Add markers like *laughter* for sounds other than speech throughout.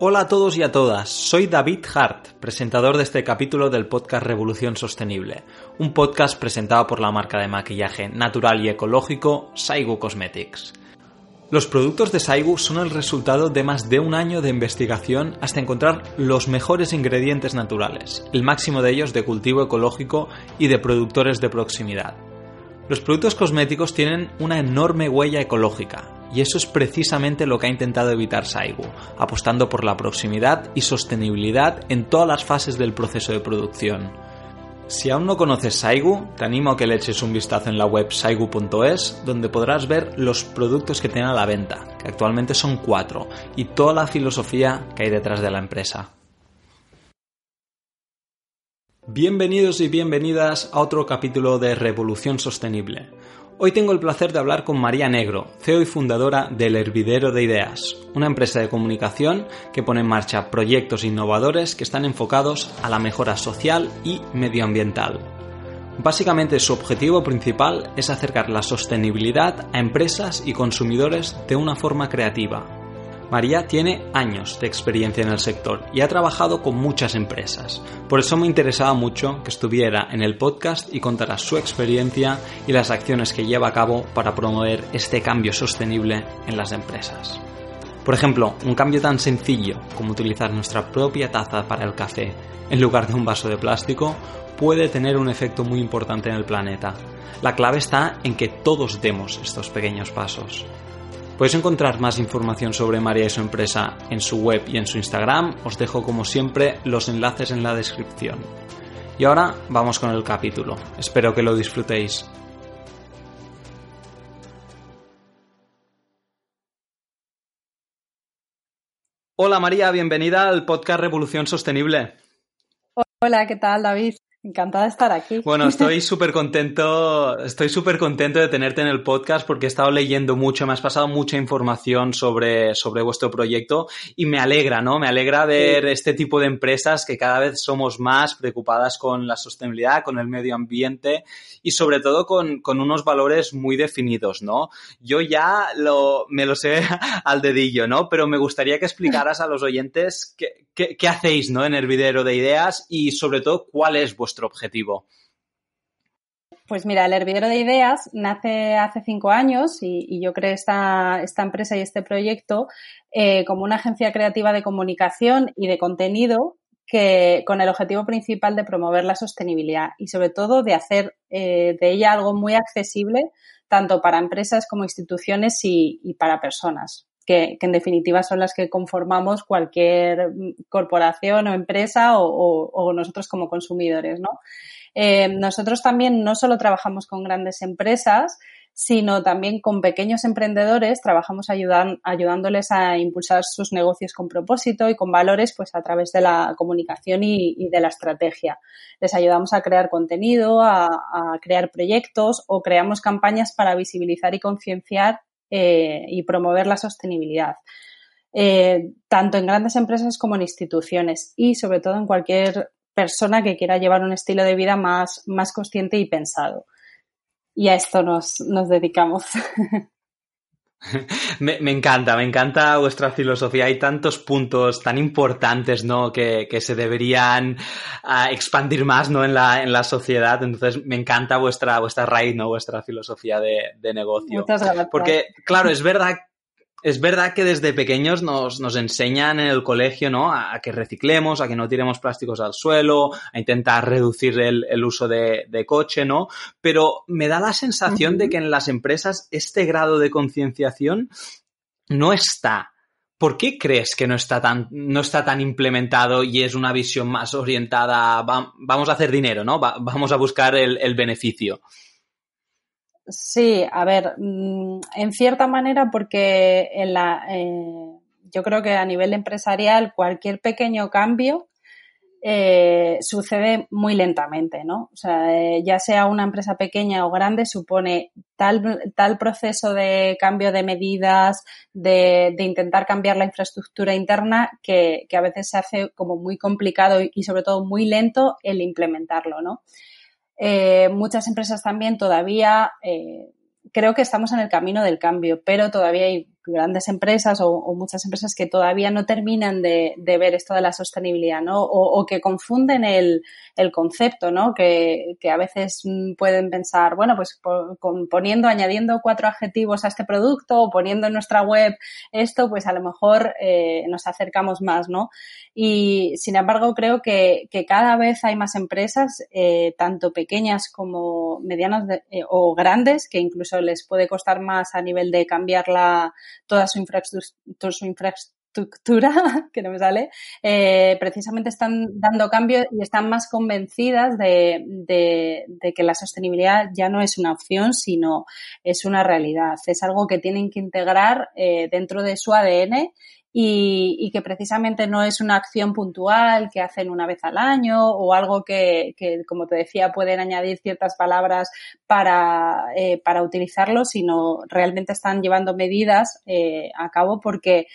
Hola a todos y a todas, soy David Hart, presentador de este capítulo del podcast Revolución Sostenible, un podcast presentado por la marca de maquillaje natural y ecológico Saigu Cosmetics. Los productos de Saigu son el resultado de más de un año de investigación hasta encontrar los mejores ingredientes naturales, el máximo de ellos de cultivo ecológico y de productores de proximidad. Los productos cosméticos tienen una enorme huella ecológica, y eso es precisamente lo que ha intentado evitar Saigu, apostando por la proximidad y sostenibilidad en todas las fases del proceso de producción. Si aún no conoces Saigu, te animo a que le eches un vistazo en la web saigu.es, donde podrás ver los productos que tiene a la venta, que actualmente son cuatro, y toda la filosofía que hay detrás de la empresa. Bienvenidos y bienvenidas a otro capítulo de Revolución Sostenible. Hoy tengo el placer de hablar con María Negro, CEO y fundadora del Hervidero de Ideas, una empresa de comunicación que pone en marcha proyectos innovadores que están enfocados a la mejora social y medioambiental. Básicamente su objetivo principal es acercar la sostenibilidad a empresas y consumidores de una forma creativa, María tiene años de experiencia en el sector y ha trabajado con muchas empresas. Por eso me interesaba mucho que estuviera en el podcast y contara su experiencia y las acciones que lleva a cabo para promover este cambio sostenible en las empresas. Por ejemplo, un cambio tan sencillo como utilizar nuestra propia taza para el café en lugar de un vaso de plástico puede tener un efecto muy importante en el planeta. La clave está en que todos demos estos pequeños pasos. Puedes encontrar más información sobre María y su empresa en su web y en su Instagram. Os dejo como siempre los enlaces en la descripción. Y ahora vamos con el capítulo. Espero que lo disfrutéis. Hola María, bienvenida al podcast Revolución Sostenible. Hola, ¿qué tal David? Encantada de estar aquí. Bueno, *laughs* estoy súper contento, estoy súper contento de tenerte en el podcast porque he estado leyendo mucho, me has pasado mucha información sobre, sobre vuestro proyecto y me alegra, ¿no? Me alegra ver este tipo de empresas que cada vez somos más preocupadas con la sostenibilidad, con el medio ambiente y sobre todo con, con unos valores muy definidos, ¿no? Yo ya lo, me lo sé *laughs* al dedillo, ¿no? Pero me gustaría que explicaras a los oyentes qué, qué, hacéis, ¿no? En Hervidero de Ideas y sobre todo cuál es vuestro objetivo? Pues mira, el hervidero de ideas nace hace cinco años y, yo creé esta, esta, empresa y este proyecto eh, como una agencia creativa de comunicación y de contenido que con el objetivo principal de promover la sostenibilidad y sobre todo de hacer eh, de ella algo muy accesible tanto para empresas como instituciones y, para personas. Que, en definitiva son las que conformamos cualquier corporación o empresa o, nosotros como consumidores, ¿no? Eh, nosotros también no solo trabajamos con grandes empresas, sino también con pequeños emprendedores, trabajamos ayudándoles a impulsar sus negocios con propósito y con valores, pues a través de la comunicación y, de la estrategia. Les ayudamos a crear contenido, a, crear proyectos o creamos campañas para visibilizar y concienciar eh, y promover la sostenibilidad. Eh, tanto en grandes empresas como en instituciones y sobre todo en cualquier persona que quiera llevar un estilo de vida más, más consciente y pensado y a esto nos, nos dedicamos. *laughs* *laughs* Me, encanta, me encanta vuestra filosofía. Hay tantos puntos tan importantes, ¿no? Que, que se deberían uh, expandir más, ¿no? En la, en la sociedad. Entonces, me encanta vuestra, vuestra raíz, ¿no? Vuestra filosofía de, de negocio. Muchas gracias. Porque, claro, es verdad es verdad que desde pequeños nos, nos enseñan en el colegio, ¿no? A, que reciclemos, a que no tiremos plásticos al suelo, a intentar reducir el, el uso de, de, coche, ¿no? Pero me da la sensación de que en las empresas este grado de concienciación no está. ¿Por qué crees que no está tan, no está tan implementado y es una visión más orientada, a, vamos a hacer dinero, ¿no? vamos a buscar el, el beneficio? Sí, a ver, mm, en cierta manera porque en la, eh, yo creo que a nivel empresarial cualquier pequeño cambio eh, sucede muy lentamente, ¿no? O sea, eh, ya sea una empresa pequeña o grande, supone tal, tal proceso de cambio de medidas, de, intentar cambiar la infraestructura interna, que, a veces se hace como muy complicado y, sobre todo muy lento el implementarlo, ¿no? Eh, muchas empresas también todavía creo que estamos en el camino del cambio, pero todavía hay grandes empresas o, muchas empresas que todavía no terminan de, ver esto de la sostenibilidad, ¿no? O, que confunden el, concepto, ¿no? Que, a veces pueden pensar, bueno, pues poniendo, añadiendo cuatro adjetivos a este producto o poniendo en nuestra web esto, pues a lo mejor eh, nos acercamos más, ¿no? Y sin embargo, creo que, cada vez hay más empresas, eh, tanto pequeñas como medianas eh, o grandes, que incluso les puede costar más a nivel de cambiar la, toda su, infraestructura, *laughs* que no me sale, eh, precisamente están dando cambio y están más convencidas de, que la sostenibilidad ya no es una opción, sino es una realidad. Es algo que tienen que integrar eh, dentro de su ADN y, que precisamente no es una acción puntual que hacen una vez al año o algo que, como te decía, pueden añadir ciertas palabras para, eh, para utilizarlo, sino realmente están llevando medidas eh, a cabo porque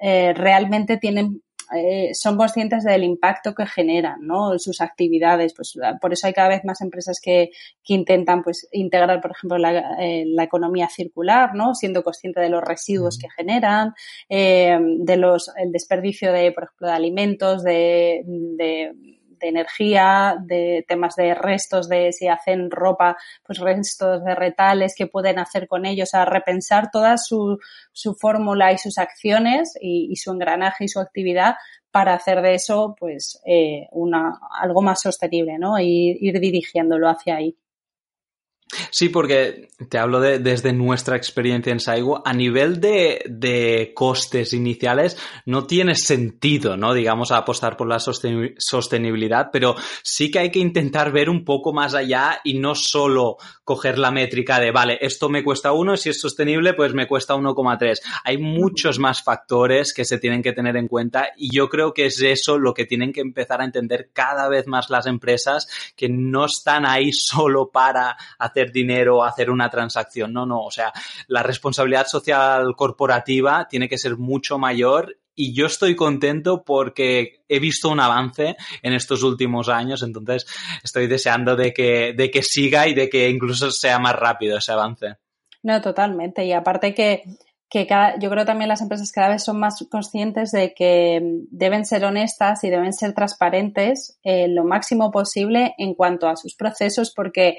eh, realmente tienen eh, son conscientes del impacto que generan, ¿no? Sus actividades. Pues por eso hay cada vez más empresas que, que intentan, pues, integrar, por ejemplo, la, eh, la, economía circular, ¿no? Siendo consciente de los residuos que generan, eh, de los, el desperdicio de, por ejemplo, de alimentos, de, de de energía, de temas de restos, de si hacen ropa, pues restos de retales, qué pueden hacer con ellos, a repensar toda su, su fórmula y sus acciones y, su engranaje y su actividad para hacer de eso pues eh, una, algo más sostenible, ¿no? Y ir dirigiéndolo hacia ahí. Sí, porque te hablo de, desde nuestra experiencia en Saigo, a nivel de, de, costes iniciales no tiene sentido, ¿no? Digamos, apostar por la sostenibilidad, pero sí que hay que intentar ver un poco más allá y no solo coger la métrica de, vale, esto me cuesta uno, si es sostenible, pues me cuesta 1,3. Hay muchos más factores que se tienen que tener en cuenta y yo creo que es eso lo que tienen que empezar a entender cada vez más las empresas, que no están ahí solo para hacer dinero, hacer una transacción. No, no. O sea, la responsabilidad social corporativa tiene que ser mucho mayor y yo estoy contento porque he visto un avance en estos últimos años, entonces estoy deseando de que, de que siga y de que incluso sea más rápido ese avance. No, totalmente. Y aparte que, que cada, yo creo también las empresas cada vez son más conscientes de que deben ser honestas y deben ser transparentes eh, lo máximo posible en cuanto a sus procesos, porque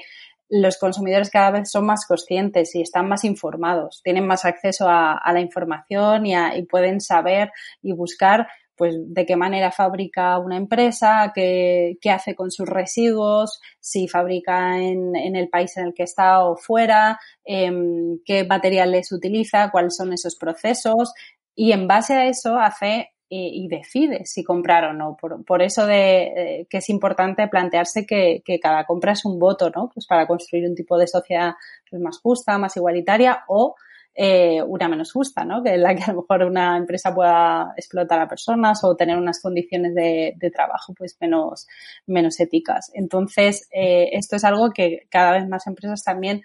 los consumidores cada vez son más conscientes y están más informados, tienen más acceso a, la información y, pueden saber y buscar pues de qué manera fabrica una empresa, qué, hace con sus residuos, si fabrica en, el país en el que está o fuera, em, qué materiales utiliza, cuáles son esos procesos. Y en base a eso hace y, decide si comprar o no. Por, eso de, eh, que es importante plantearse que, cada compra es un voto, ¿no? Pues para construir un tipo de sociedad pues, más justa, más igualitaria o eh, una menos justa, ¿no? Que la que a lo mejor una empresa pueda explotar a personas o tener unas condiciones de, trabajo pues menos, menos éticas. Entonces, eh, esto es algo que cada vez más empresas también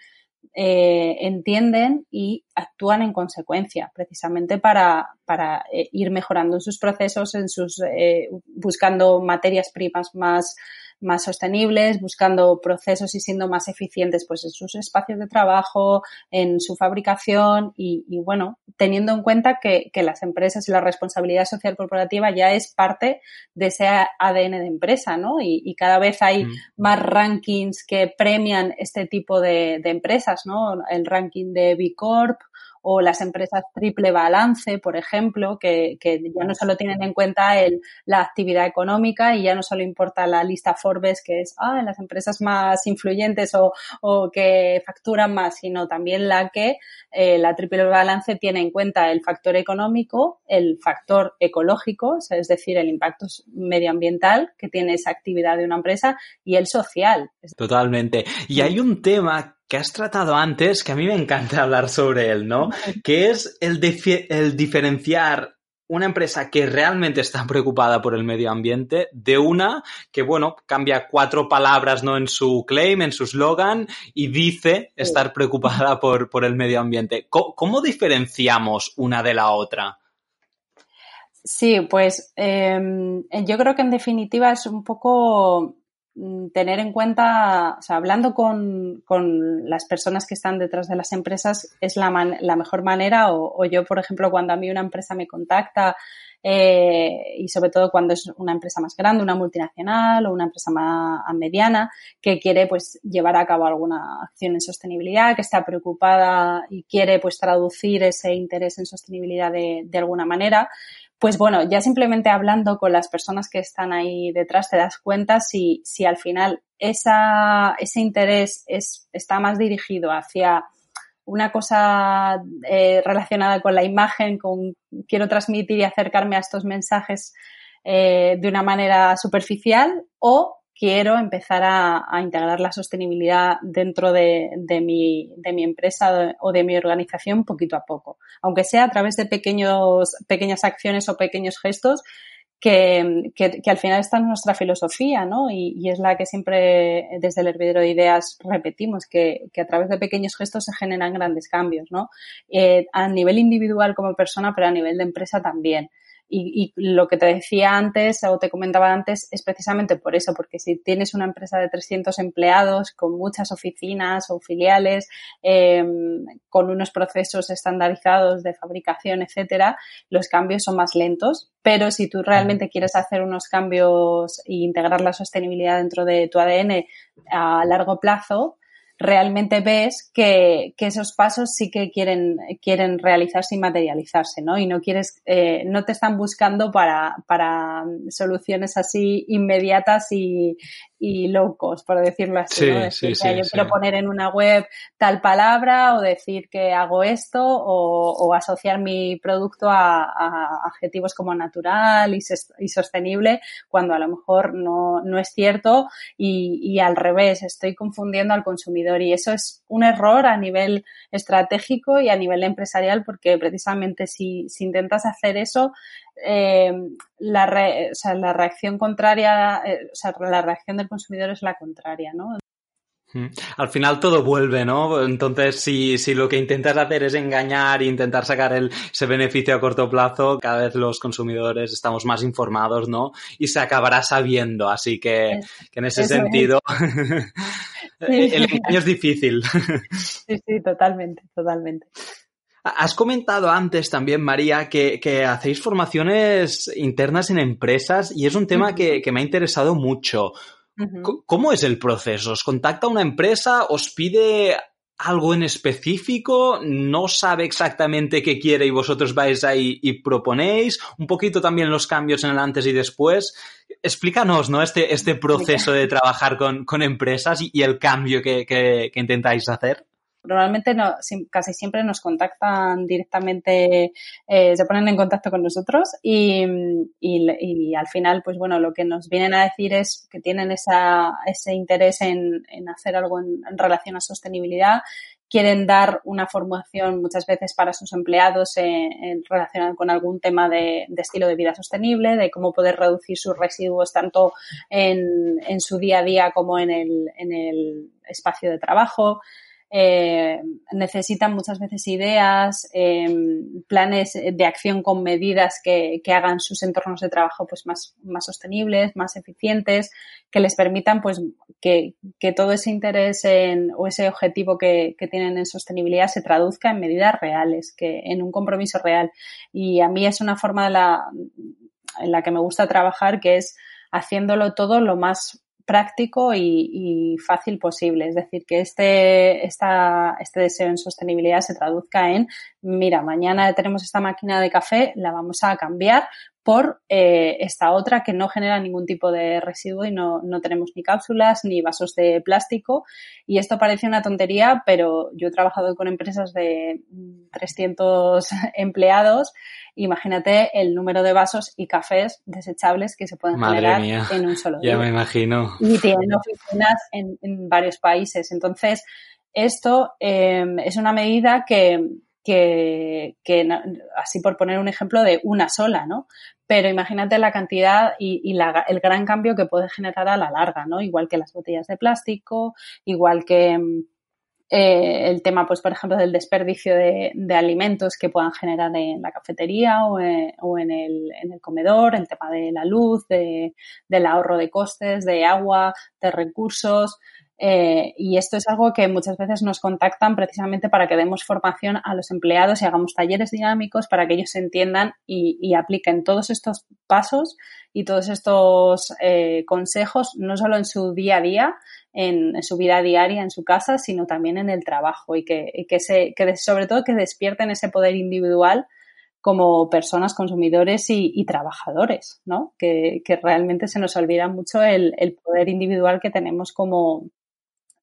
eh, entienden y actúan en consecuencia, precisamente para, para eh, ir mejorando en sus procesos, en sus, eh, buscando materias primas más más sostenibles, buscando procesos y siendo más eficientes pues en sus espacios de trabajo, en su fabricación y, bueno, teniendo en cuenta que, las empresas y la responsabilidad social corporativa ya es parte de ese ADN de empresa, ¿no? Y, cada vez hay mm. más rankings que premian este tipo de, de empresas, ¿no? El ranking de B Corp o las empresas triple balance, por ejemplo, que, ya no solo tienen en cuenta el, la actividad económica y ya no solo importa la lista Forbes, que es ah, las empresas más influyentes o, o que facturan más, sino también la que eh, la triple balance tiene en cuenta el factor económico, el factor ecológico, es decir, el impacto medioambiental que tiene esa actividad de una empresa y el social. Totalmente. Y hay un tema que has tratado antes, que a mí me encanta *laughs* hablar sobre él, ¿no? Que es el, el diferenciar una empresa que realmente está preocupada por el medio ambiente de una que, bueno, cambia cuatro palabras ¿no? en su claim, en su slogan y dice estar preocupada por, por el medio ambiente. ¿Cómo, diferenciamos una de la otra? Sí, pues em, yo creo que en definitiva es un poco tener en cuenta, o sea, hablando con, con, las personas que están detrás de las empresas es la, la mejor manera o, yo, por ejemplo, cuando a mí una empresa me contacta eh, y sobre todo cuando es una empresa más grande, una multinacional o una empresa más mediana que quiere pues llevar a cabo alguna acción en sostenibilidad, que está preocupada y quiere pues traducir ese interés en sostenibilidad de, de alguna manera, pues bueno, ya simplemente hablando con las personas que están ahí detrás te das cuenta si, si al final esa, ese interés es, está más dirigido hacia una cosa eh, relacionada con la imagen, con quiero transmitir y acercarme a estos mensajes eh, de una manera superficial o quiero empezar a, integrar la sostenibilidad dentro de, mi, de, mi, empresa o de mi organización poquito a poco, aunque sea a través de pequeños, pequeñas acciones o pequeños gestos que, que, al final está en nuestra filosofía, ¿no? Y, es la que siempre desde el hervidero de ideas repetimos, que, que, a través de pequeños gestos se generan grandes cambios, ¿no? Eh, a nivel individual como persona, pero a nivel de empresa también. Y, lo que te decía antes o te comentaba antes es precisamente por eso, porque si tienes una empresa de 300 empleados con muchas oficinas o filiales, em, con unos procesos estandarizados de fabricación, etcétera, los cambios son más lentos. Pero si tú realmente quieres hacer unos cambios e integrar la sostenibilidad dentro de tu ADN a largo plazo, realmente ves que, que, esos pasos sí que quieren, quieren realizarse y materializarse, ¿no? Y no quieres, eh, no te están buscando para, para soluciones así inmediatas y, y low cost, por decirlo así, ¿no? Decir, yo quiero poner en una web tal palabra o decir que hago esto o, o asociar mi producto a, a, adjetivos como natural y, y, sostenible cuando a lo mejor no, no es cierto y, y al revés, estoy confundiendo al consumidor y eso es un error a nivel estratégico y a nivel empresarial porque precisamente si, intentas hacer eso, eh, la, la reacción contraria, eh, o sea, la reacción del consumidor es la contraria, ¿no? Al final todo vuelve, ¿no? Entonces, si, si lo que intentas hacer es engañar e intentar sacar el, ese beneficio a corto plazo, cada vez los consumidores estamos más informados, ¿no? Y se acabará sabiendo. Así que, que en ese sentido, *laughs* *laughs* el engaño es difícil. Sí, sí, totalmente, totalmente. Has comentado antes también, María, que, que, hacéis formaciones internas en empresas y es un tema que, que me ha interesado mucho. ¿Cómo es el proceso? ¿Os contacta una empresa? ¿Os pide algo en específico? ¿No sabe exactamente qué quiere y vosotros vais ahí y proponéis? Un poquito también los cambios en el antes y después. Explícanos, ¿no? Este, este proceso de trabajar con, con empresas y, el cambio que, que intentáis hacer normalmente no, casi siempre nos contactan directamente, eh, se ponen en contacto con nosotros y, al final, pues bueno, lo que nos vienen a decir es que tienen esa, ese interés en, en hacer algo en, relación a sostenibilidad quieren dar una formación muchas veces para sus empleados en, relacionado con algún tema de, estilo de vida sostenible, de cómo poder reducir sus residuos tanto en, en su día a día como en en el espacio de trabajo eh, necesitan muchas veces ideas, eh, planes de acción con medidas que, que, hagan sus entornos de trabajo pues más, más sostenibles, más eficientes, que les permitan pues que, que todo ese interés en, o ese objetivo que, que, tienen en sostenibilidad se traduzca en medidas reales, que en un compromiso real. Y a mí es una forma de la, en la que me gusta trabajar que es haciéndolo todo lo más práctico y, fácil posible. Es decir, que este, esta, este deseo en sostenibilidad se traduzca en, mira, mañana tenemos esta máquina de café, la vamos a cambiar por eh, esta otra que no genera ningún tipo de residuo y no, no, tenemos ni cápsulas ni vasos de plástico. Y esto parece una tontería, pero yo he trabajado con empresas de 300 *laughs* empleados. Imagínate el número de vasos y cafés desechables que se pueden generar en un solo día. Ya me imagino. Y tienen oficinas en, varios países. Entonces, esto eh, es una medida que, que, así por poner un ejemplo de una sola, ¿no? Pero imagínate la cantidad y, el gran cambio que puede generar a la larga, ¿no? Igual que las botellas de plástico, igual que eh, el tema, pues, por ejemplo, del desperdicio de, alimentos que puedan generar en la cafetería o, eh, en, el, comedor, el tema de la luz, del ahorro de costes, de agua, de recursos. Eh, y esto es algo que muchas veces nos contactan precisamente para que demos formación a los empleados y hagamos talleres dinámicos para que ellos entiendan y, apliquen todos estos pasos y todos estos eh, consejos, no solo en su día a día, en, su vida diaria, en su casa, sino también en el trabajo y que, que, se, que sobre todo que despierten ese poder individual como personas consumidores y, trabajadores, ¿no? Que, realmente se nos olvida mucho el, poder individual que tenemos como,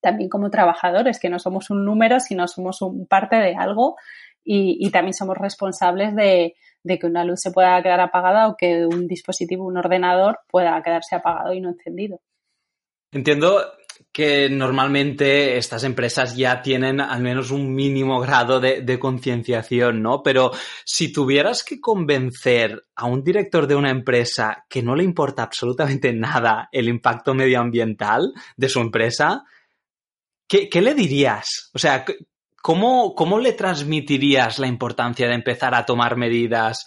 también como trabajadores, que no somos un número, sino somos un parte de algo y, también somos responsables de, que una luz se pueda quedar apagada o que un dispositivo, un ordenador, pueda quedarse apagado y no encendido. Entiendo que normalmente estas empresas ya tienen al menos un mínimo grado de, concienciación, ¿no? Pero si tuvieras que convencer a un director de una empresa que no le importa absolutamente nada el impacto medioambiental de su empresa, ¿Qué, le dirías? O sea, ¿cómo, ¿cómo le transmitirías la importancia de empezar a tomar medidas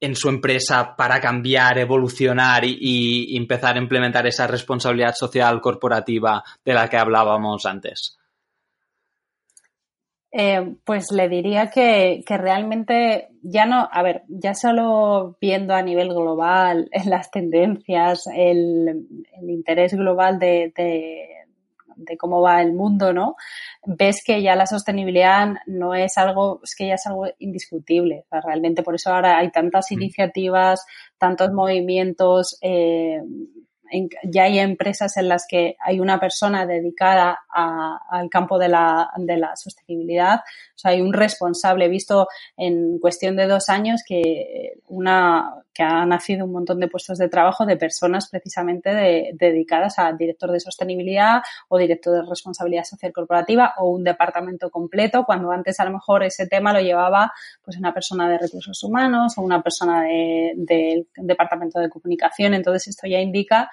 en su empresa para cambiar, evolucionar y, empezar a implementar esa responsabilidad social corporativa de la que hablábamos antes? Eh, pues le diría que, realmente ya no, a ver, ya solo viendo a nivel global *laughs* las tendencias, el, interés global de cómo va el mundo, ¿no? Ves que ya la sostenibilidad no es algo, es que ya es algo indiscutible. realmente por eso ahora hay tantas mm. iniciativas, tantos movimientos, eh, ya hay empresas en las que hay una persona dedicada al campo de la, de la, sostenibilidad. O sea, hay un responsable. He visto en cuestión de dos años que una que ha nacido un montón de puestos de trabajo de personas precisamente dedicadas a director de sostenibilidad o director de responsabilidad social corporativa o un departamento completo, cuando antes a lo mejor ese tema lo llevaba pues una persona de recursos humanos o una persona del departamento de comunicación. Entonces esto ya indica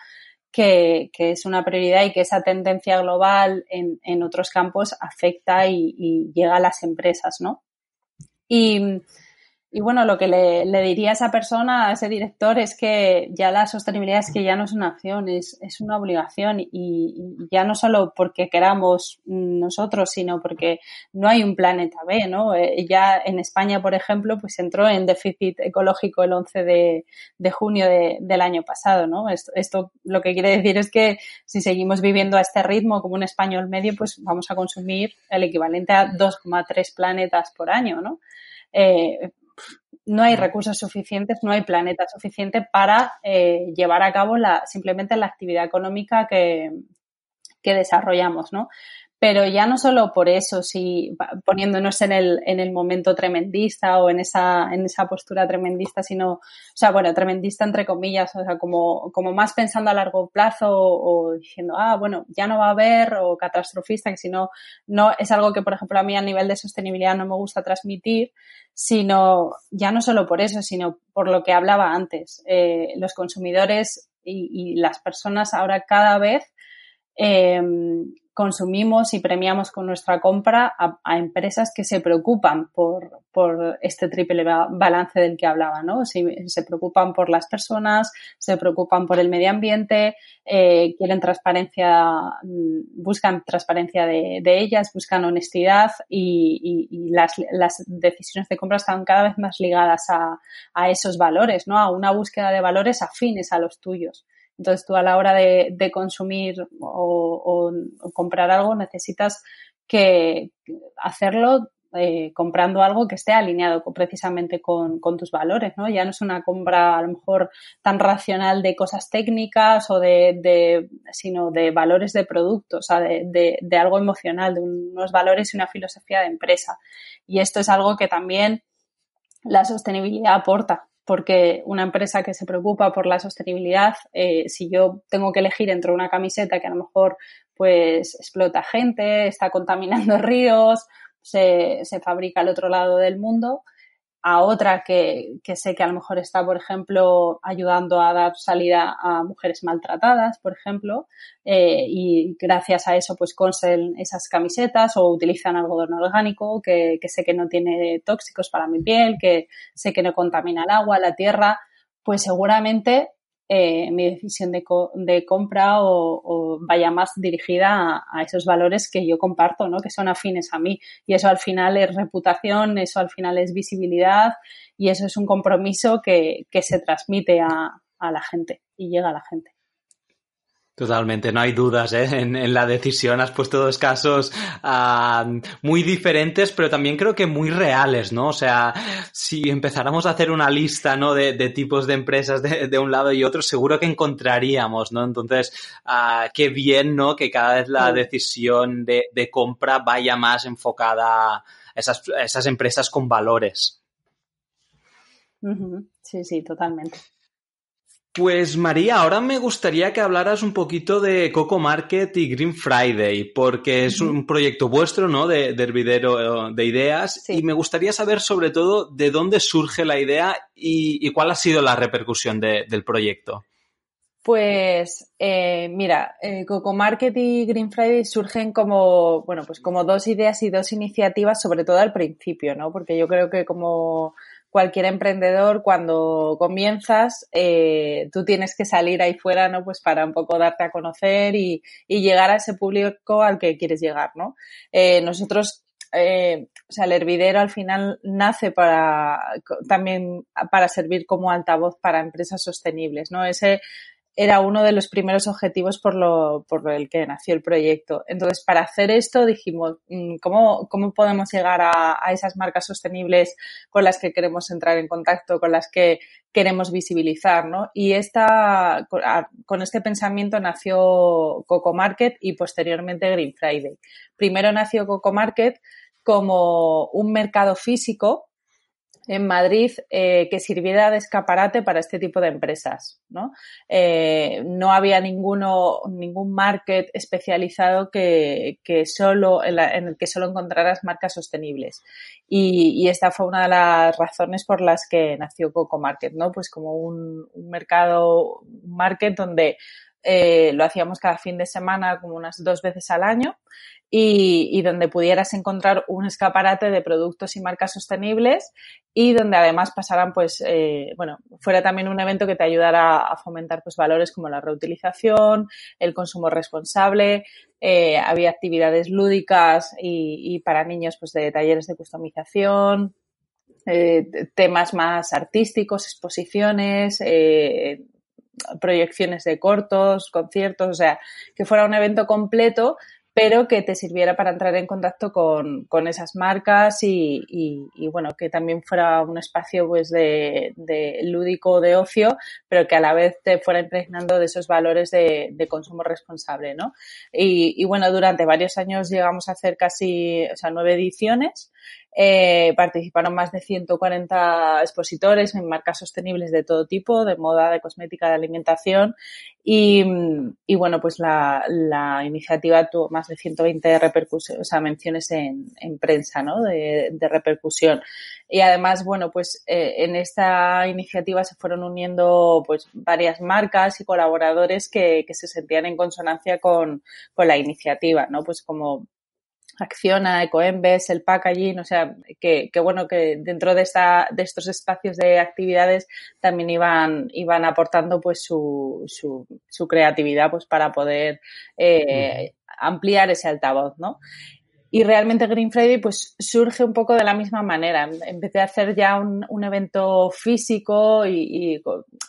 que, es una prioridad y que esa tendencia global en, en otros campos afecta y, y, llega a las empresas, ¿no? Y, y bueno, lo que le, diría a esa persona, a ese director, es que ya la sostenibilidad es que ya no es una acción, es, es una obligación y, ya no solo porque queramos nosotros, sino porque no hay un planeta B, ¿no? Eh, ya en España, por ejemplo, pues entró en déficit ecológico el 11 de, de junio del año pasado, ¿no? Esto, esto lo que quiere decir es que si seguimos viviendo a este ritmo como un español medio, pues vamos a consumir el equivalente a 2,3 planetas por año, ¿no? Eh, no hay recursos suficientes, no hay planeta suficiente para eh, llevar a cabo la, simplemente la actividad económica que, que desarrollamos, ¿no? Pero ya no solo por eso, si poniéndonos en el, en el momento tremendista o en esa, en esa postura tremendista, sino, o sea, bueno, tremendista entre comillas, o sea, como, como más pensando a largo plazo o, diciendo, ah, bueno, ya no va a haber, o catastrofista, que si no, no es algo que, por ejemplo, a mí a nivel de sostenibilidad no me gusta transmitir, sino ya no solo por eso, sino por lo que hablaba antes. Eh, los consumidores y, las personas ahora cada vez eh, consumimos y premiamos con nuestra compra a, empresas que se preocupan por, por, este triple balance del que hablaba, ¿no? se preocupan por las personas, se preocupan por el medio ambiente, eh, quieren transparencia, mm, buscan transparencia de, ellas, buscan honestidad y, las, las, decisiones de compra están cada vez más ligadas a esos valores, ¿no? A una búsqueda de valores afines a los tuyos. Entonces tú a la hora de, consumir o, comprar algo necesitas que hacerlo eh, comprando algo que esté alineado precisamente con, tus valores, ¿no? Ya no es una compra a lo mejor tan racional de cosas técnicas o de, sino de valores de producto, o sea, de, de, algo emocional, de unos valores y una filosofía de empresa. Y esto es algo que también la sostenibilidad aporta porque una empresa que se preocupa por la sostenibilidad, eh, si yo tengo que elegir entre una camiseta que a lo mejor pues explota gente, está contaminando *laughs* ríos, se, se fabrica al otro lado del mundo a otra que, que, sé que a lo mejor está, por ejemplo, ayudando a dar salida a mujeres maltratadas, por ejemplo, eh, y gracias a eso pues consen esas camisetas o utilizan algodón orgánico que, que sé que no tiene tóxicos para mi piel, que sé que no contamina el agua, la tierra, pues seguramente eh, mi decisión de, de compra o, vaya más dirigida a, esos valores que yo comparto, ¿no? que son afines a mí. Y eso al final es reputación, eso al final es visibilidad y eso es un compromiso que, que se transmite a, a la gente y llega a la gente. Totalmente, no hay dudas ¿eh? en, la decisión. Has puesto dos casos uh, muy diferentes, pero también creo que muy reales, ¿no? O sea, si empezáramos a hacer una lista, ¿no? De, de tipos de empresas de, de, un lado y otro, seguro que encontraríamos, ¿no? Entonces, uh, qué bien, ¿no? Que cada vez la decisión de, de compra vaya más enfocada a esas, a esas empresas con valores. Sí, sí, totalmente. Pues María, ahora me gustaría que hablaras un poquito de Coco Market y Green Friday, porque es un proyecto vuestro, ¿no? De, hervidero eh, de ideas. Y me gustaría saber sobre todo de dónde surge la idea y, cuál ha sido la repercusión del proyecto. Pues eh, mira, eh, Coco Market y Green Friday surgen como, bueno, pues como dos ideas y dos iniciativas, sobre todo al principio, ¿no? Porque yo creo que como cualquier emprendedor, cuando comienzas, eh, tú tienes que salir ahí fuera, ¿no? Pues para un poco darte a conocer y, llegar a ese público al que quieres llegar, ¿no? Eh, nosotros eh, o sea, el hervidero al final nace para también para servir como altavoz para empresas sostenibles, ¿no? Ese era uno de los primeros objetivos por, lo, por el que nació el proyecto. Entonces, para hacer esto dijimos, mm, ¿cómo, cómo podemos llegar a, a, esas marcas sostenibles con las que queremos entrar en contacto, con las que queremos visibilizar, ¿no? Y esta, con este pensamiento nació Coco Market y posteriormente Green Friday. Primero nació Coco Market como un mercado físico en Madrid eh, que sirviera de escaparate para este tipo de empresas. No, eh, no había ninguno, ningún market especializado que, que solo, en, el que solo encontraras marcas sostenibles. Y, esta fue una de las razones por las que nació Coco Market, ¿no? Pues como un, un mercado, un market donde eh, lo hacíamos cada fin de semana como unas dos veces al año y, y, donde pudieras encontrar un escaparate de productos y marcas sostenibles y donde además pasaran pues eh, bueno fuera también un evento que te ayudara a fomentar pues valores como la reutilización el consumo responsable eh, había actividades lúdicas y, y, para niños pues de talleres de customización eh, temas más artísticos exposiciones eh, proyecciones de cortos, conciertos, o sea, que fuera un evento completo, pero que te sirviera para entrar en contacto con, con esas marcas y, y, bueno, que también fuera un espacio pues de, de, lúdico, de ocio, pero que a la vez te fuera impregnando de esos valores de, de consumo responsable, ¿no? Y, y, bueno, durante varios años llegamos a hacer casi, o sea, nueve ediciones eh, participaron más de 140 expositores en marcas sostenibles de todo tipo, de moda, de cosmética, de alimentación. Y, y bueno, pues la, la, iniciativa tuvo más de 120 repercusiones, o sea, menciones en, en prensa, ¿no? De, de, repercusión. Y además, bueno, pues eh, en esta iniciativa se fueron uniendo pues varias marcas y colaboradores que, que se sentían en consonancia con, con la iniciativa, ¿no? Pues como Acciona, Ecoembes, el packaging, o sea, que, que, bueno, que dentro de esta, de estos espacios de actividades también iban, iban aportando pues su, su, su creatividad pues para poder eh, ampliar ese altavoz, ¿no? Y realmente Green Friday pues surge un poco de la misma manera. Empecé a hacer ya un, un evento físico y,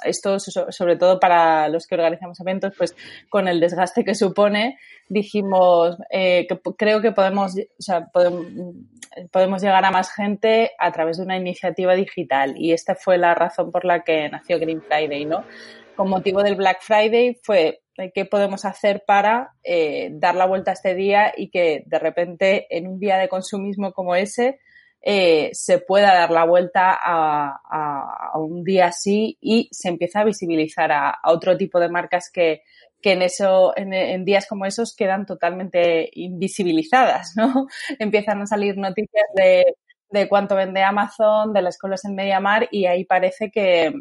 esto sobre todo para los que organizamos eventos, pues con el desgaste que supone, dijimos eh, que creo que podemos, o sea, podemos, podemos llegar a más gente a través de una iniciativa digital y esta fue la razón por la que nació Green Friday, ¿no? Con motivo del Black Friday fue qué podemos hacer para eh, dar la vuelta a este día y que de repente en un día de consumismo como ese eh, se pueda dar la vuelta a, a, a, un día así y se empieza a visibilizar a, otro tipo de marcas que, que en eso, en, días como esos quedan totalmente invisibilizadas, ¿no? *laughs* Empiezan a salir noticias de, de cuánto vende Amazon, de las colas en MediaMar y ahí parece que,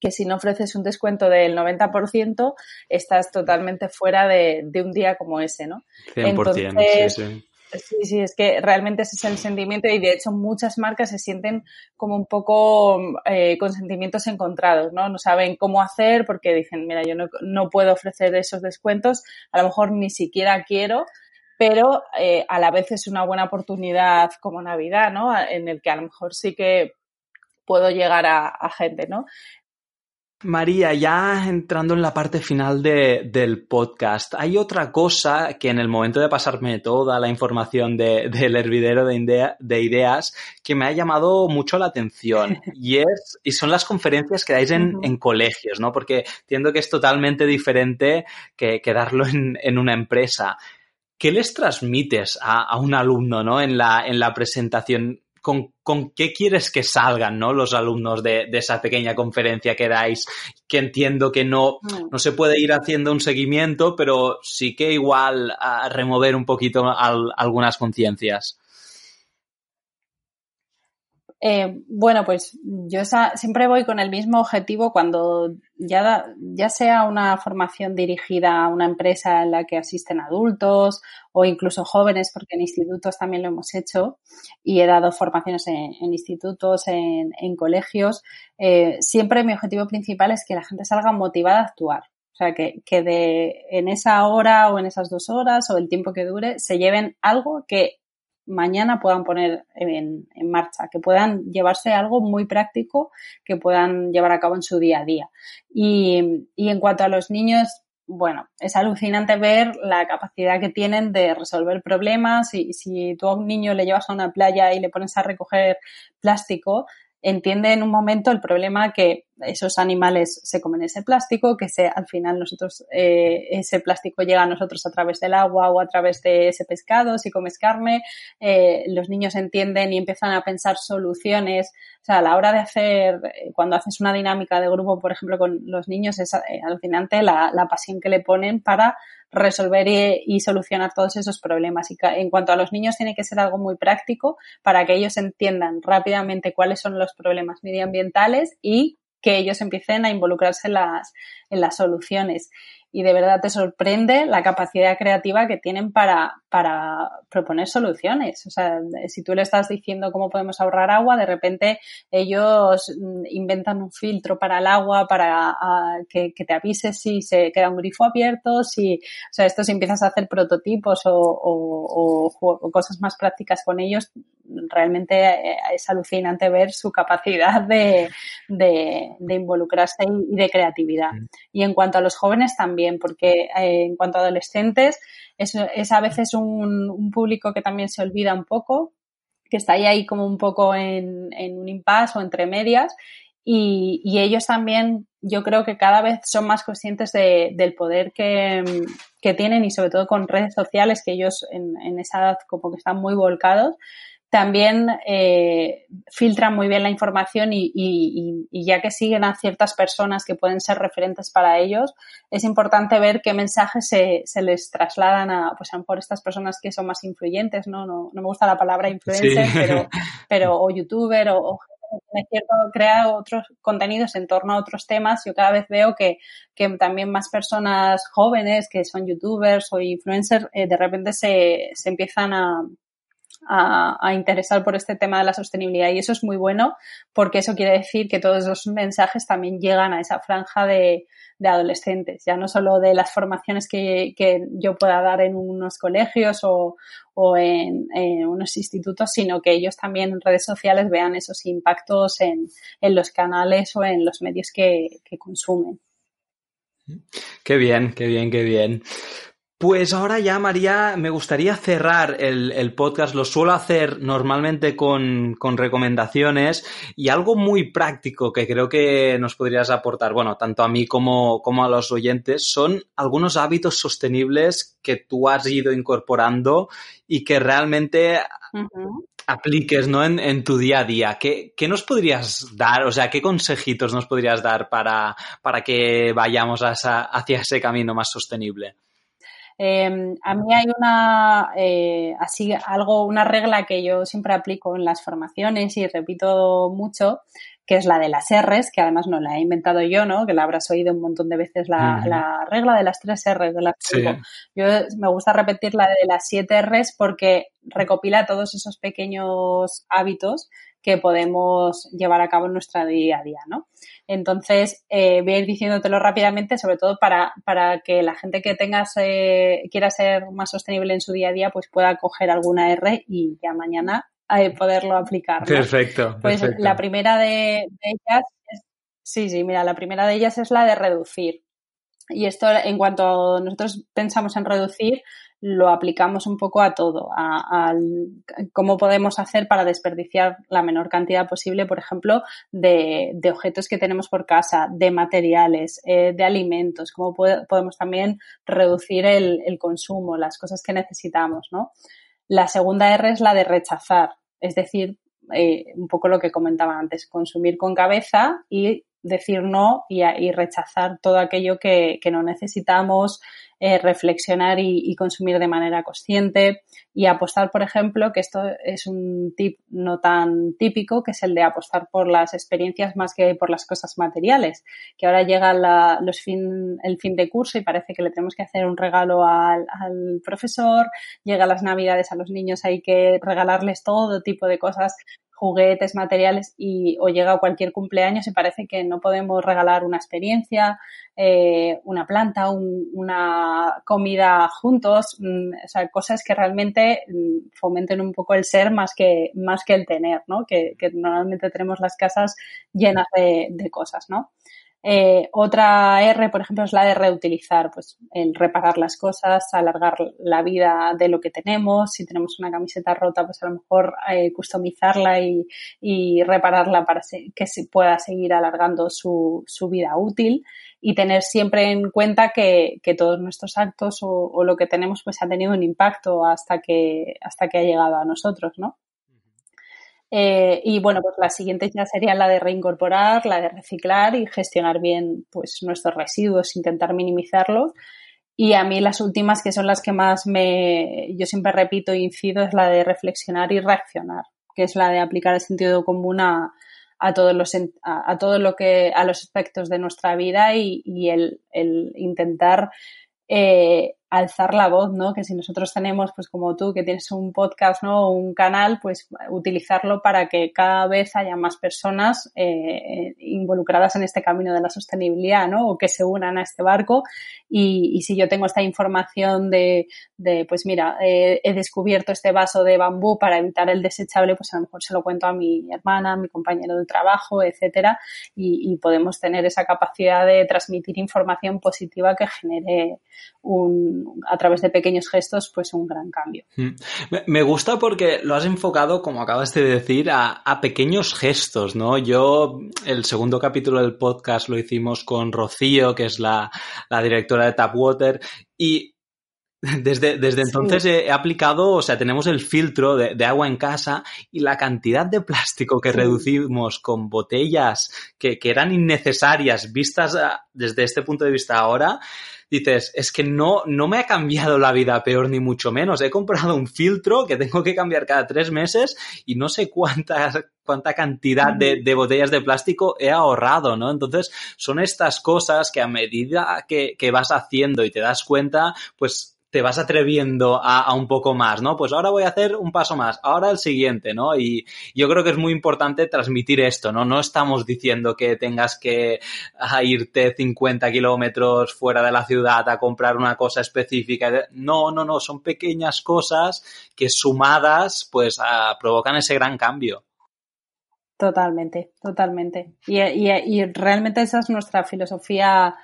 que si no ofreces un descuento del 90%, estás totalmente fuera de, de un día como ese, ¿no? 100%, sí, sí. Sí, sí, es que realmente ese es el sentimiento y de hecho muchas marcas se sienten como un poco eh, con sentimientos encontrados, ¿no? No saben cómo hacer porque dicen, mira, yo no, no puedo ofrecer esos descuentos, a lo mejor ni siquiera quiero, pero eh, a la vez es una buena oportunidad como Navidad, ¿no? En el que a lo mejor sí que puedo llegar a, a gente, ¿no? María, ya entrando en la parte final de, del podcast, hay otra cosa que en el momento de pasarme toda la información de, del hervidero de, de, ideas que me ha llamado mucho la atención *laughs* y, es, y son las conferencias que dais en, en colegios, ¿no? Porque entiendo que es totalmente diferente que, que darlo en, en una empresa. ¿Qué les transmites a, a un alumno, ¿no? En la, en la presentación con, qué quieres que salgan ¿no? los alumnos de, esa pequeña conferencia que dais, que entiendo que no, mm. no se puede ir haciendo un seguimiento, pero sí que igual a remover un poquito algunas conciencias. Eh, bueno, pues yo siempre voy con el mismo objetivo cuando ya, ya sea una formación dirigida a una empresa en la que asisten adultos o incluso jóvenes, porque en institutos también lo hemos hecho y he dado formaciones en, institutos, en, colegios. Eh, siempre mi objetivo principal es que la gente salga motivada a actuar. O sea, que, que de, en esa hora o en esas dos horas o el tiempo que dure se lleven algo que mañana puedan poner en, marcha, que puedan llevarse algo muy práctico que puedan llevar a cabo en su día a día. Y, y en cuanto a los niños, bueno, es alucinante ver la capacidad que tienen de resolver problemas y si tú a un niño le llevas a una playa y le pones a recoger plástico, entiende en un momento el problema que esos animales se comen ese plástico, que se, al final nosotros, eh, ese plástico llega a nosotros a través del agua o a través de ese pescado, si comes carne, eh, los niños entienden y empiezan a pensar soluciones. O sea, a la hora de hacer, eh, cuando haces una dinámica de grupo, por ejemplo, con los niños, es alucinante la, la pasión que le ponen para resolver y, solucionar todos esos problemas. Y en cuanto a los niños, tiene que ser algo muy práctico para que ellos entiendan rápidamente cuáles son los problemas medioambientales y que ellos empiecen a involucrarse en las, en las soluciones y de verdad te sorprende la capacidad creativa que tienen para, para proponer soluciones. O sea, si tú le estás diciendo cómo podemos ahorrar agua, de repente ellos mm, inventan un filtro para el agua para que, te avise si se queda un grifo abierto, si, o sea, esto si empiezas a hacer prototipos o, cosas más prácticas con ellos, realmente eh, es alucinante ver su capacidad de, involucrarse y de creatividad. Mm. Y en cuanto a los jóvenes también, porque eh, en cuanto a adolescentes es, es a veces un, público que también se olvida un poco, que está ahí, ahí como un poco en, un impasse o entre medias y, ellos también yo creo que cada vez son más conscientes del poder que, que, tienen y sobre todo con redes sociales que ellos en, en, esa edad como que están muy volcados también eh, filtran muy bien la información y, ya que siguen a ciertas personas que pueden ser referentes para ellos, es importante ver qué mensajes se, les trasladan a, pues a lo mejor estas personas que son más influyentes, ¿no? No, me gusta la palabra influencer, pero, *laughs* pero, o youtuber o, es cierto, crea otros contenidos en torno a otros temas. Yo cada vez veo que, también más personas jóvenes que son youtubers o influencers eh, de repente se, se empiezan a, a, interesar por este tema de la sostenibilidad y eso es muy bueno porque eso quiere decir que todos los mensajes también llegan a esa franja de, adolescentes, ya no solo de las formaciones que, yo pueda dar en unos colegios o, en, unos institutos, sino que ellos también en redes sociales vean esos impactos en, los canales o en los medios que, que consumen. Qué bien, qué bien, qué bien. Pues ahora ya, María, me gustaría cerrar el, podcast. Lo suelo hacer normalmente con, recomendaciones y algo muy práctico que creo que nos podrías aportar, bueno, tanto a mí como, como a los oyentes, son algunos hábitos sostenibles que tú has ido incorporando y que realmente apliques ¿no? en, tu día a día. ¿Qué, nos podrías dar? O sea, ¿qué consejitos nos podrías dar para, para que vayamos hacia ese camino más sostenible? Em, a mí hay una, eh, así, algo, una regla que yo siempre aplico en las formaciones y repito mucho, que es la de las R's, que además no la he inventado yo, ¿no? Que la habrás oído un montón de veces, la, regla de las tres R's de las Yo me gusta repetir la de las siete R's porque recopila todos esos pequeños hábitos que podemos llevar a cabo en nuestra día a día, ¿no? Entonces, eh, voy a ir diciéndotelo rápidamente, sobre todo para, para que la gente que tengas, eh, quiera ser más sostenible en su día a día, pues pueda coger alguna R y ya mañana eh, poderlo aplicar. Perfecto. Pues la primera de, ellas es, sí, sí, mira, la primera de ellas es la de reducir. Y esto, en cuanto nosotros pensamos en reducir, lo aplicamos un poco a todo, a, cómo podemos hacer para desperdiciar la menor cantidad posible, por ejemplo, de, objetos que tenemos por casa, de materiales, eh, de alimentos, cómo podemos también reducir el, consumo, las cosas que necesitamos, ¿no? La segunda R es la de rechazar, es decir, eh, un poco lo que comentaba antes, consumir con cabeza y decir no y, rechazar todo aquello que, no necesitamos, eh, reflexionar y, consumir de manera consciente y apostar, por ejemplo, que esto es un tip no tan típico, que es el de apostar por las experiencias más que por las cosas materiales, que ahora llega los fin, el fin de curso y parece que le tenemos que hacer un regalo al, al profesor, llega las navidades a los niños, hay que regalarles todo tipo de cosas juguetes, materiales y o llega cualquier cumpleaños y parece que no podemos regalar una experiencia, eh, una planta, una comida juntos, mm, o sea, cosas que realmente mm, fomenten un poco el ser más que, más que el tener, ¿no? Que, normalmente tenemos las casas llenas de cosas, ¿no? Eh, otra R, por ejemplo, es la de reutilizar, pues el reparar las cosas, alargar la vida de lo que tenemos. Si tenemos una camiseta rota, pues a lo mejor eh, customizarla y, repararla para que se pueda seguir alargando su, vida útil y tener siempre en cuenta que, todos nuestros actos o, o, lo que tenemos pues ha tenido un impacto hasta que, hasta que ha llegado a nosotros, ¿no? Eh, y bueno, pues la siguiente ya sería la de reincorporar, la de reciclar y gestionar bien pues nuestros residuos, intentar minimizarlos. Y a mí las últimas, que son las que más me, yo siempre repito e incido, es la de reflexionar y reaccionar, que es la de aplicar el sentido común a, a todos los, a, todo lo que, a los aspectos de nuestra vida y, y el, el, intentar eh, alzar la voz, ¿no? Que si nosotros tenemos, pues como tú, que tienes un podcast, ¿no? Un canal, pues utilizarlo para que cada vez haya más personas eh, involucradas en este camino de la sostenibilidad, ¿no? O que se unan a este barco. Y, si yo tengo esta información de, pues mira, eh, he descubierto este vaso de bambú para evitar el desechable, pues a lo mejor se lo cuento a mi hermana, a mi compañero de trabajo, etcétera, y, y podemos tener esa capacidad de transmitir información positiva que genere un a través de pequeños gestos, pues un gran cambio. Mm. Me gusta porque lo has enfocado, como acabas de decir, a, pequeños gestos, ¿no? Yo, el segundo capítulo del podcast lo hicimos con Rocío, que es la, directora de Tapwater, y desde, desde entonces he, aplicado, o sea, tenemos el filtro de, agua en casa y la cantidad de plástico que reducimos con botellas que, que, eran innecesarias vistas ah, desde este punto de vista ahora, dices, es que no, no me ha cambiado la vida peor ni mucho menos. He comprado un filtro que tengo que cambiar cada tres meses y no sé cuánta, cuánta cantidad de, de botellas de plástico he ahorrado, ¿no? Entonces, son estas cosas que a medida que, que vas haciendo y te das cuenta, pues te vas atreviendo a, un poco más, ¿no? Pues ahora voy a hacer un paso más, ahora el siguiente, ¿no? Y yo creo que es muy importante transmitir esto, ¿no? No estamos diciendo que tengas que irte 50 kilómetros fuera de la ciudad a comprar una cosa específica. No, no, no, son pequeñas cosas que sumadas, pues, provocan ese gran cambio. Totalmente, totalmente. Y, y realmente esa es nuestra filosofía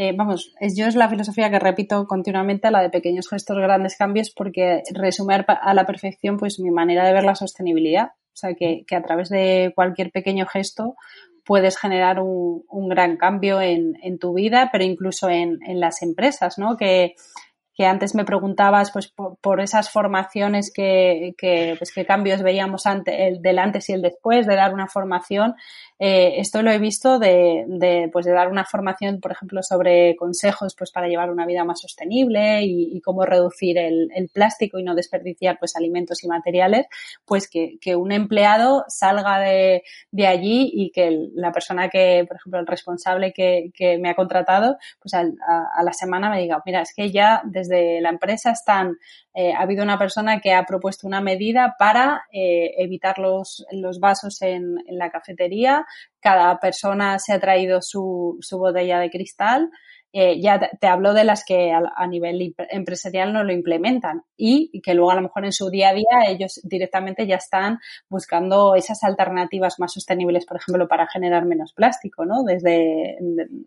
eh, vamos, es, yo es la filosofía que repito continuamente, la de pequeños gestos, grandes cambios, porque resume a la perfección pues mi manera de ver la sostenibilidad. O sea, que, a través de cualquier pequeño gesto puedes generar un, gran cambio en, tu vida, pero incluso en, las empresas, ¿no? Que, que antes me preguntabas pues por, esas formaciones que, que, pues, qué cambios veíamos ante, el, del antes y el después de dar una formación. Eh, esto lo he visto de, de, pues de dar una formación, por ejemplo, sobre consejos pues para llevar una vida más sostenible y, cómo reducir el, el, plástico y no desperdiciar pues alimentos y materiales, pues que, que un empleado salga de, de allí y que la persona que, por ejemplo, el responsable que, que me ha contratado, pues a, a, a la semana me diga, mira, es que ya desde la empresa están eh, ha habido una persona que ha propuesto una medida para eh, evitar los, los vasos en, en, la cafetería. Cada persona se ha traído su, su botella de cristal eh, ya te, hablo de las que a, nivel empresarial no lo implementan y que luego a lo mejor en su día a día ellos directamente ya están buscando esas alternativas más sostenibles, por ejemplo, para generar menos plástico, ¿no? Desde,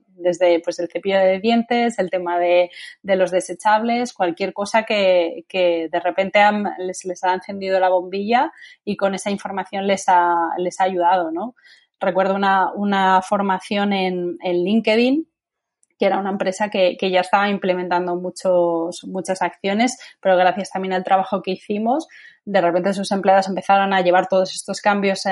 desde pues el cepillo de dientes, el tema de, los desechables, cualquier cosa que, que de repente les, les ha encendido la bombilla y con esa información les ha, les ha ayudado, ¿no? Recuerdo una, una formación en, en LinkedIn que era una empresa que, ya estaba implementando muchos, muchas acciones, pero gracias también al trabajo que hicimos, de repente sus empleados empezaron a llevar todos estos cambios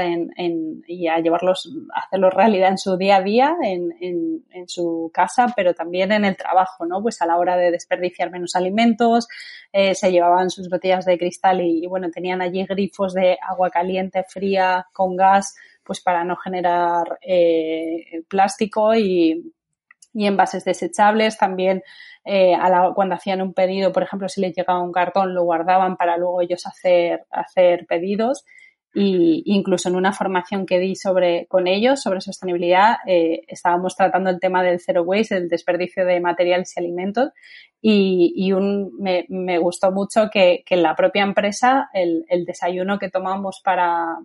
y a llevarlos, a hacerlos realidad en su día a día, en, su casa, pero también en el trabajo, ¿no? Pues a la hora de desperdiciar menos alimentos, eh, se llevaban sus botellas de cristal y, y, bueno, tenían allí grifos de agua caliente, fría, con gas, pues para no generar eh, plástico y, y envases desechables. También eh, a la, cuando hacían un pedido, por ejemplo, si les llegaba un cartón, lo guardaban para luego ellos hacer, hacer pedidos. Y incluso en una formación que di sobre, con ellos sobre sostenibilidad, eh, estábamos tratando el tema del zero waste, el desperdicio de materiales y alimentos. Y, y un, me, me, gustó mucho que, que en la propia empresa el, el desayuno que tomamos para,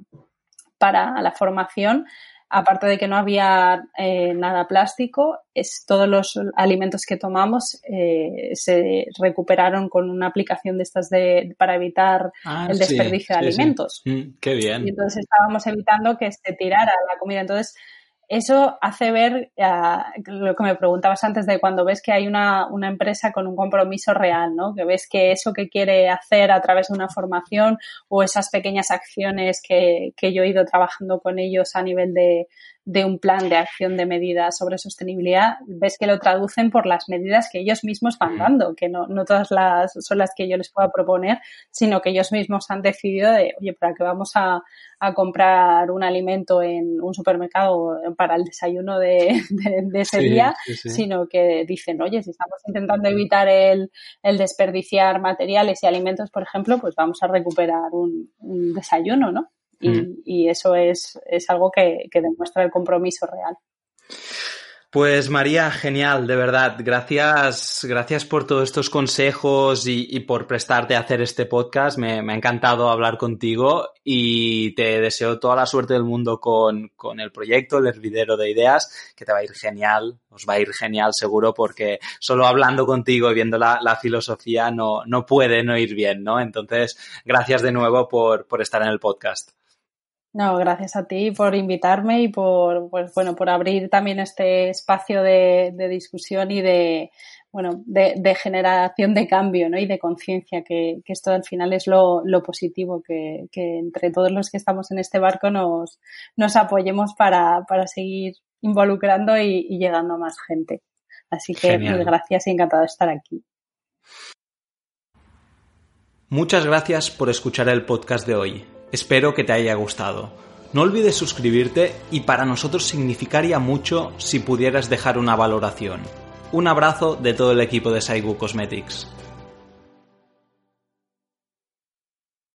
para la formación aparte de que no había eh, nada plástico, es, todos los alimentos que tomamos eh, se recuperaron con una aplicación de estas de, para evitar ah, el desperdicio sí, de sí, alimentos. Sí. Mm, qué bien. Y entonces estábamos evitando que se tirara la comida. Entonces, eso hace ver uh, lo que me preguntabas antes de cuando ves que hay una, una, empresa con un compromiso real, ¿no? Que ves que eso que quiere hacer a través de una formación o esas pequeñas acciones que, que yo he ido trabajando con ellos a nivel de, de un plan de acción de medidas sobre sostenibilidad, ves que lo traducen por las medidas que ellos mismos van dando, que no, no todas las son las que yo les pueda proponer, sino que ellos mismos han decidido de, oye, ¿para qué vamos a, a comprar un alimento en un supermercado para el desayuno de, de, de ese sí, día? Sí, sí. Sino que dicen, oye, si estamos intentando evitar el, el, desperdiciar materiales y alimentos, por ejemplo, pues vamos a recuperar un, un desayuno, ¿no? Y, mm. y, eso es, es algo que, que, demuestra el compromiso real. Pues María, genial, de verdad. Gracias, gracias por todos estos consejos y, y por prestarte a hacer este podcast. Me, me, ha encantado hablar contigo y te deseo toda la suerte del mundo con, con, el proyecto, el hervidero de ideas, que te va a ir genial, os va a ir genial seguro porque solo hablando contigo y viendo la, la filosofía no, no puede no ir bien, ¿no? Entonces, gracias de nuevo por, por estar en el podcast. No, gracias a ti por invitarme y por, pues, bueno, por abrir también este espacio de, de discusión y de, bueno, de, de, generación de cambio, ¿no? Y de conciencia, que, que, esto al final es lo, lo positivo, que, que, entre todos los que estamos en este barco nos, nos apoyemos para, para seguir involucrando y, y llegando a más gente. Así que Genial. mil gracias y encantado de estar aquí. Muchas gracias por escuchar el podcast de hoy. Espero que te haya gustado. No olvides suscribirte y para nosotros significaría mucho si pudieras dejar una valoración. Un abrazo de todo el equipo de Saigu Cosmetics.